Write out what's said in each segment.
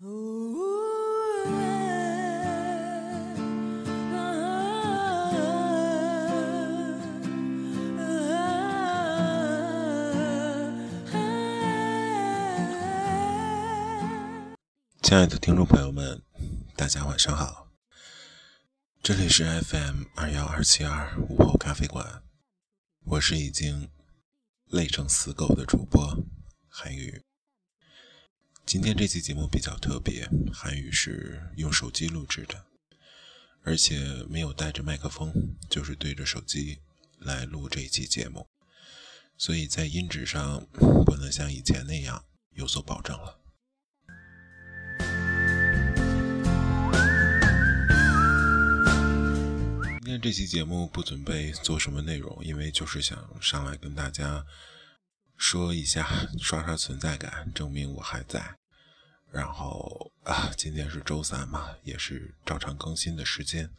亲爱的听众朋友们，大家晚上好，这里是 FM 二幺二七二午后咖啡馆，我是已经累成死狗的主播韩宇。今天这期节目比较特别，韩语是用手机录制的，而且没有带着麦克风，就是对着手机来录这一期节目，所以在音质上 不能像以前那样有所保证了。今天这期节目不准备做什么内容，因为就是想上来跟大家说一下，刷刷存在感，证明我还在。然后啊，今天是周三嘛，也是照常更新的时间。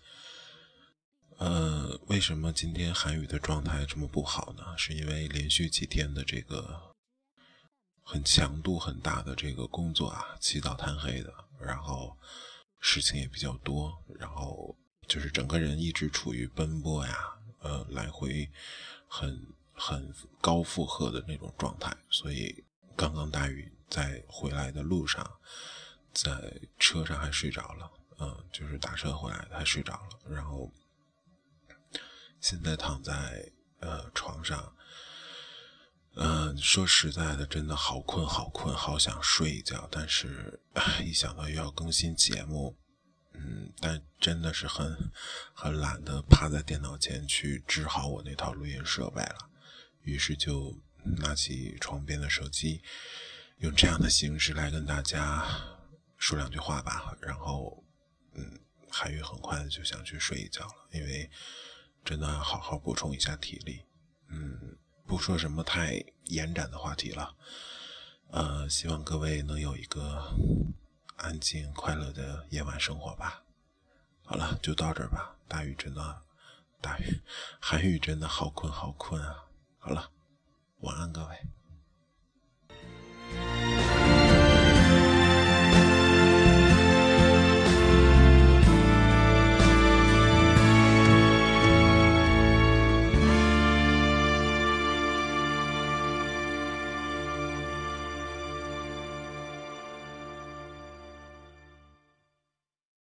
呃，为什么今天韩语的状态这么不好呢？是因为连续几天的这个很强度很大的这个工作啊，起早贪黑的，然后事情也比较多，然后。就是整个人一直处于奔波呀，呃，来回很很高负荷的那种状态，所以刚刚大雨在回来的路上，在车上还睡着了，嗯，就是打车回来还睡着了，然后现在躺在呃床上，嗯，说实在的，真的好困好困，好想睡一觉，但是一想到又要更新节目。嗯，但真的是很很懒得趴在电脑前去支好我那套录音设备了，于是就拿起床边的手机，用这样的形式来跟大家说两句话吧。然后，嗯，韩宇很快就想去睡一觉了，因为真的要好好补充一下体力。嗯，不说什么太延展的话题了，呃，希望各位能有一个。安静快乐的夜晚生活吧。好了，就到这儿吧。大雨真的，大雨，韩雨真的好困好困啊。好了，晚安各位。